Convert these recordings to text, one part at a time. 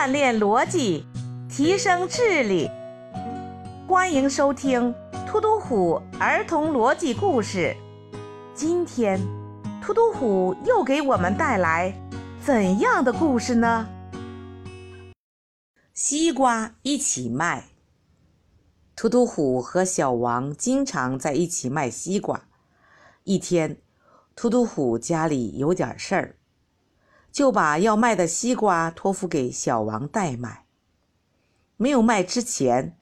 锻炼逻辑，提升智力。欢迎收听突突虎儿童逻辑故事。今天，突突虎又给我们带来怎样的故事呢？西瓜一起卖。突突虎和小王经常在一起卖西瓜。一天，突突虎家里有点事儿。就把要卖的西瓜托付给小王代卖。没有卖之前，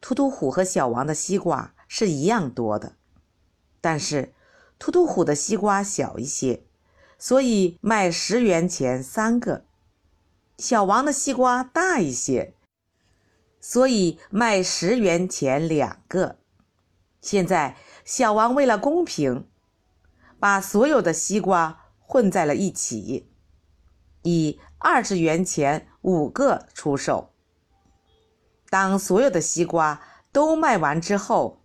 突突虎和小王的西瓜是一样多的，但是突突虎的西瓜小一些，所以卖十元钱三个；小王的西瓜大一些，所以卖十元钱两个。现在小王为了公平，把所有的西瓜混在了一起。以二十元钱五个出售。当所有的西瓜都卖完之后，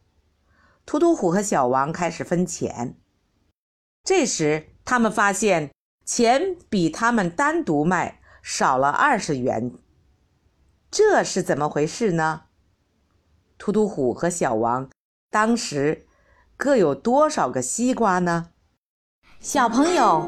图图虎和小王开始分钱。这时，他们发现钱比他们单独卖少了二十元。这是怎么回事呢？图图虎和小王当时各有多少个西瓜呢？小朋友，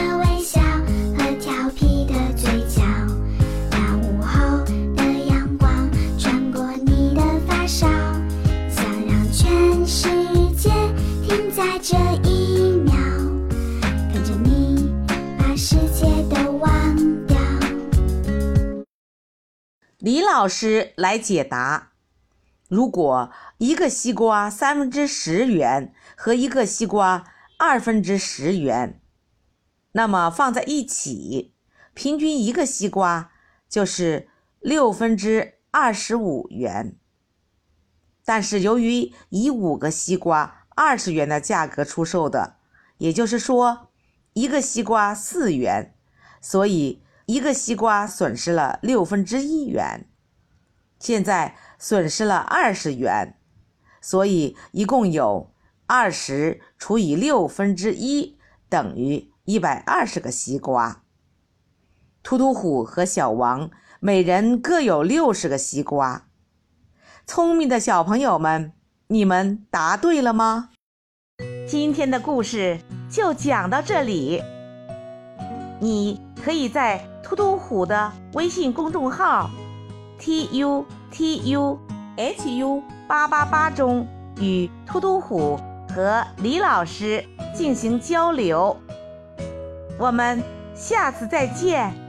在这一秒，跟着你把世界都忘掉李老师来解答：如果一个西瓜三分之十元和一个西瓜二分之十元，那么放在一起，平均一个西瓜就是六分之二十五元。但是由于以五个西瓜二十元的价格出售的，也就是说一个西瓜四元，所以。一个西瓜损失了六分之一元，现在损失了二十元，所以一共有二十除以六分之一等于一百二十个西瓜。突突虎和小王每人各有六十个西瓜。聪明的小朋友们，你们答对了吗？今天的故事就讲到这里，你可以在。突突虎的微信公众号 t u t u h u 八八八中与突突虎和李老师进行交流，我们下次再见。